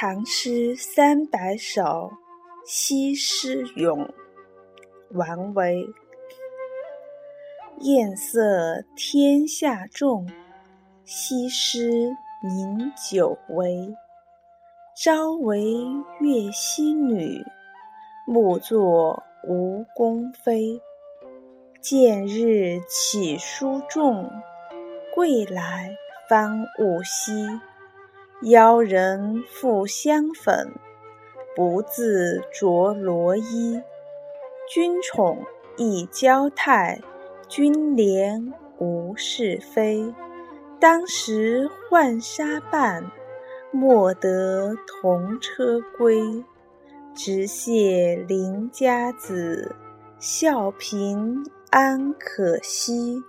唐诗三百首·西施咏，王维。艳色天下重，西施饮酒微。朝为越溪女，暮作吴宫妃。见日起书重，归来方悟稀。邀人复相粉，不自着罗衣。君宠亦娇态，君怜无是非。当时浣纱伴，莫得同车归。直谢邻家子，笑贫安可惜。